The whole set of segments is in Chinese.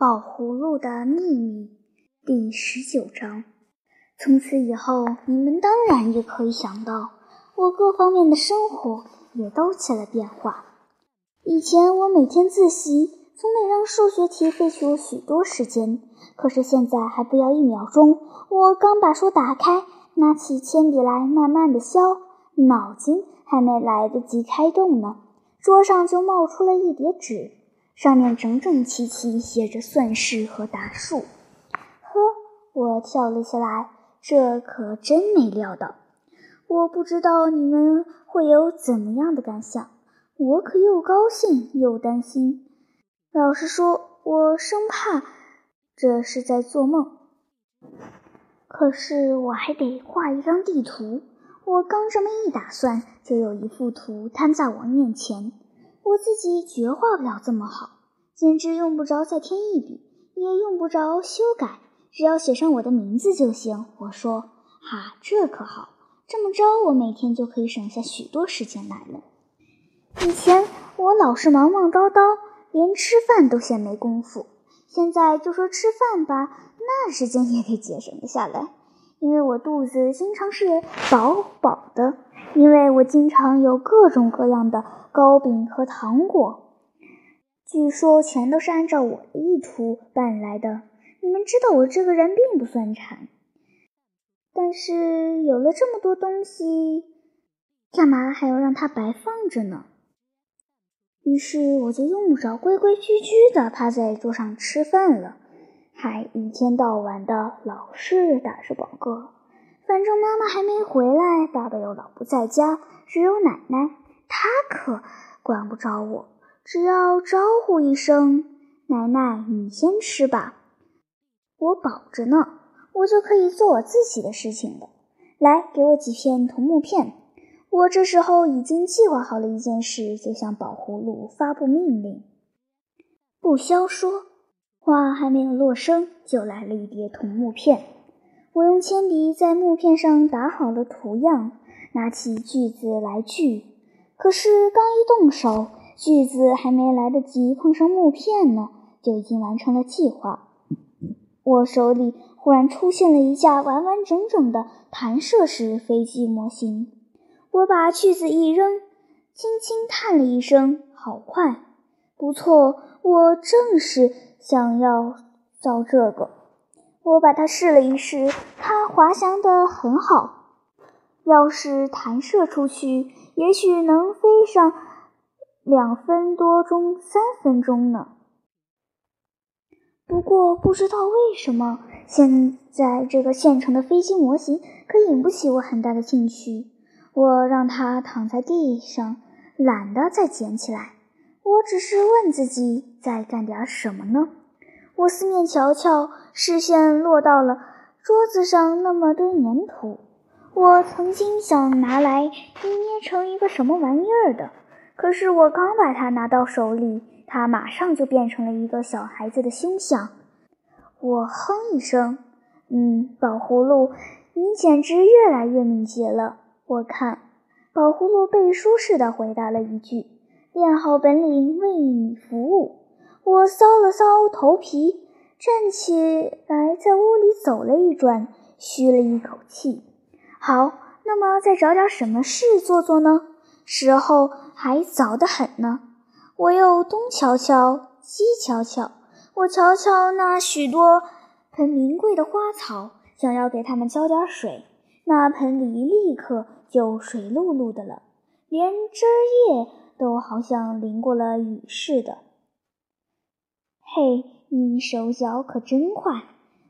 宝葫芦的秘密第十九章。从此以后，你们当然也可以想到，我各方面的生活也都起了变化。以前我每天自习，从没让数学题费去我许多时间。可是现在还不要一秒钟，我刚把书打开，拿起铅笔来慢慢的削，脑筋还没来得及开动呢，桌上就冒出了一叠纸。上面整整齐齐写着算式和答数。呵，我跳了起来，这可真没料到。我不知道你们会有怎么样的感想，我可又高兴又担心。老实说，我生怕这是在做梦。可是我还得画一张地图。我刚这么一打算，就有一幅图摊在我面前。我自己绝画不了这么好，简直用不着再添一笔，也用不着修改，只要写上我的名字就行。我说：“哈，这可好，这么着我每天就可以省下许多时间来了。以前我老是忙忙叨叨，连吃饭都嫌没工夫，现在就说吃饭吧，那时间也得节省下来，因为我肚子经常是饱饱的，因为我经常有各种各样的。”糕饼和糖果，据说全都是按照我的意图办来的。你们知道我这个人并不算馋，但是有了这么多东西，干嘛还要让它白放着呢？于是我就用不着规规矩矩的趴在桌上吃饭了，还一天到晚的老是打着饱嗝。反正妈妈还没回来，爸爸又老不在家，只有奶奶。她可管不着我，只要招呼一声“奶奶，你先吃吧”，我饱着呢，我就可以做我自己的事情了。来，给我几片桐木片。我这时候已经计划好了一件事，就向宝葫芦发布命令。不消说，话还没有落声，就来了一叠桐木片。我用铅笔在木片上打好了图样，拿起锯子来锯。可是刚一动手，锯子还没来得及碰上木片呢，就已经完成了计划。我手里忽然出现了一架完完整整的弹射式飞机模型。我把锯子一扔，轻轻叹了一声：“好快，不错，我正是想要造这个。”我把它试了一试，它滑翔得很好。要是弹射出去，也许能飞上两分多钟、三分钟呢。不过不知道为什么，现在这个现成的飞机模型可引不起我很大的兴趣。我让它躺在地上，懒得再捡起来。我只是问自己，在干点什么呢？我四面瞧瞧，视线落到了桌子上那么堆粘土。我曾经想拿来捏捏成一个什么玩意儿的，可是我刚把它拿到手里，它马上就变成了一个小孩子的胸像。我哼一声：“嗯，宝葫芦，你简直越来越敏捷了。”我看，宝葫芦背书似的回答了一句：“练好本领，为你服务。”我搔了搔头皮，站起来，在屋里走了一转，吁了一口气。好，那么再找点什么事做做呢？时候还早得很呢。我又东瞧瞧，西瞧瞧，我瞧瞧那许多盆名贵的花草，想要给它们浇点水，那盆里立刻就水漉漉的了，连枝叶都好像淋过了雨似的。嘿，你手脚可真快！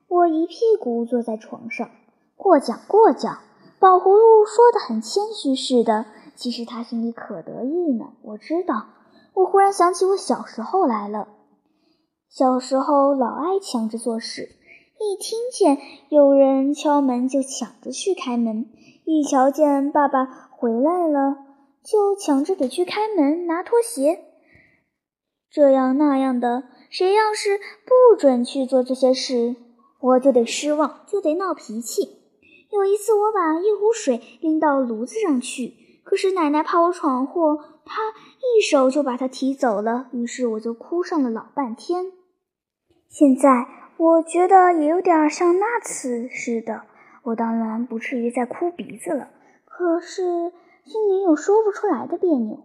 我一屁股坐在床上，过奖过奖。宝葫芦说的很谦虚似的，其实他心里可得意呢。我知道，我忽然想起我小时候来了。小时候老爱抢着做事，一听见有人敲门就抢着去开门，一瞧见爸爸回来了就抢着得去开门拿拖鞋，这样那样的。谁要是不准去做这些事，我就得失望，就得闹脾气。有一次，我把一壶水拎到炉子上去，可是奶奶怕我闯祸，她一手就把它提走了。于是我就哭上了老半天。现在我觉得也有点像那次似的。我当然不至于再哭鼻子了，可是心里有说不出来的别扭。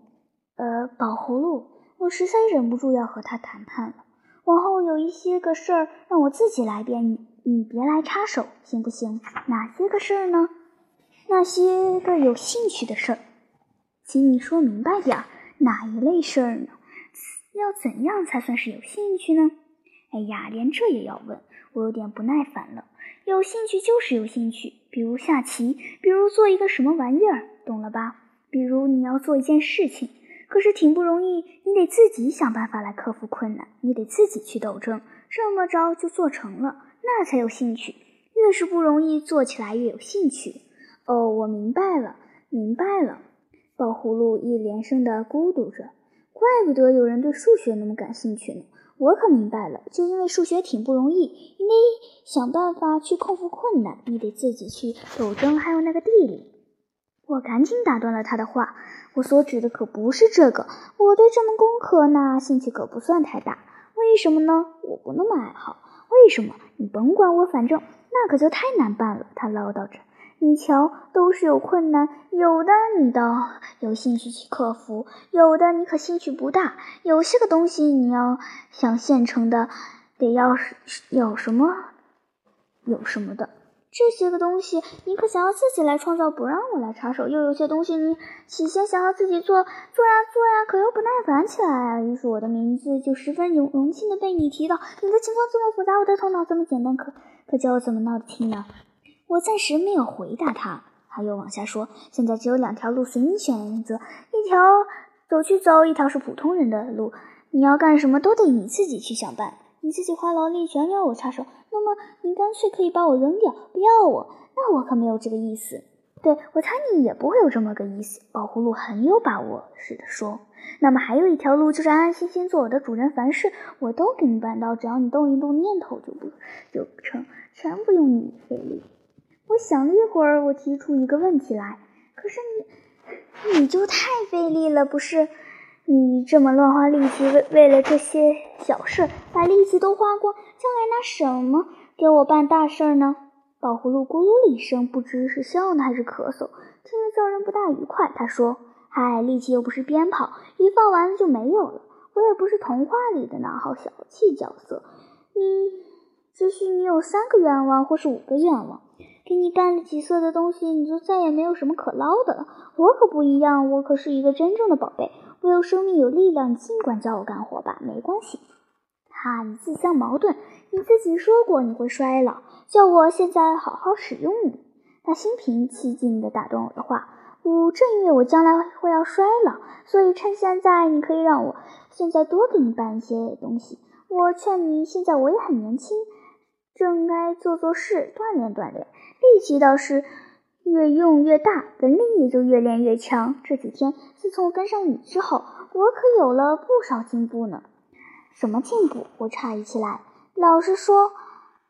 呃，宝葫芦，我实在忍不住要和他谈判了。往后有一些个事儿让我自己来编，你你别来插手，行不行？哪些个事儿呢？那些个有兴趣的事儿，请你说明白点儿，哪一类事儿呢？要怎样才算是有兴趣呢？哎呀，连这也要问，我有点不耐烦了。有兴趣就是有兴趣，比如下棋，比如做一个什么玩意儿，懂了吧？比如你要做一件事情，可是挺不容易，你得自己想办法来克服困难，你得自己去斗争，这么着就做成了，那才有兴趣。越是不容易，做起来越有兴趣。哦，我明白了，明白了。宝葫芦一连声的咕嘟着，怪不得有人对数学那么感兴趣呢。我可明白了，就因为数学挺不容易，你得想办法去克服困难，你得自己去斗争，还有那个地理。我赶紧打断了他的话，我所指的可不是这个，我对这门功课那兴趣可不算太大。为什么呢？我不那么爱好。为什么？你甭管我，反正那可就太难办了。他唠叨着。你瞧，都是有困难，有的你倒有兴趣去克服，有的你可兴趣不大。有些个东西你要想现成的，得要是有什么有什么的。这些个东西你可想要自己来创造，不让我来插手。又有些东西你起先想要自己做，做呀做呀，可又不耐烦起来啊。于是我的名字就十分荣荣幸的被你提到。你的情况这么复杂，我的头脑这么简单，可可叫我怎么闹得清呢？我暂时没有回答他，他又往下说：“现在只有两条路随你选择，一条走去走，一条是普通人的路。你要干什么都得你自己去想办，你自己花劳力，全要我插手。那么你干脆可以把我扔掉，不要我。那我可没有这个意思。对我猜你也不会有这么个意思。”宝葫芦很有把握似的说：“那么还有一条路，就是安安心心做我的主人，凡事我都给你办到，只要你动一动念头就不就成，全不用你费力。”我想了一会儿，我提出一个问题来。可是你，你就太费力了，不是？你这么乱花力气，为为了这些小事，把力气都花光，将来拿什么给我办大事呢？宝葫芦咕噜了一声，不知是笑呢还是咳嗽，听着叫人不大愉快。他说：“嗨，力气又不是鞭炮，一放完了就没有了。我也不是童话里的那号小气角色。你只许你有三个愿望，或是五个愿望。”给你办了几色的东西，你就再也没有什么可捞的了。我可不一样，我可是一个真正的宝贝，我有生命，有力量。你尽管叫我干活吧，没关系。哈，你自相矛盾，你自己说过你会衰老，叫我现在好好使用你。他心平气静地打断我的话：“我正因为我将来会要衰老，所以趁现在，你可以让我现在多给你办一些东西。我劝你，现在我也很年轻，正该做做事，锻炼锻炼。”力气倒是越用越大，本领也就越练越强。这几天，自从跟上你之后，我可有了不少进步呢。什么进步？我诧异起来。老实说，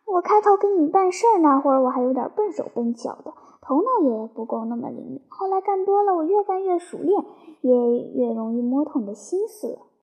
我开头给你办事儿那会儿，我还有点笨手笨脚的，头脑也不够那么灵敏。后来干多了，我越干越熟练，也越容易摸透你的心思了。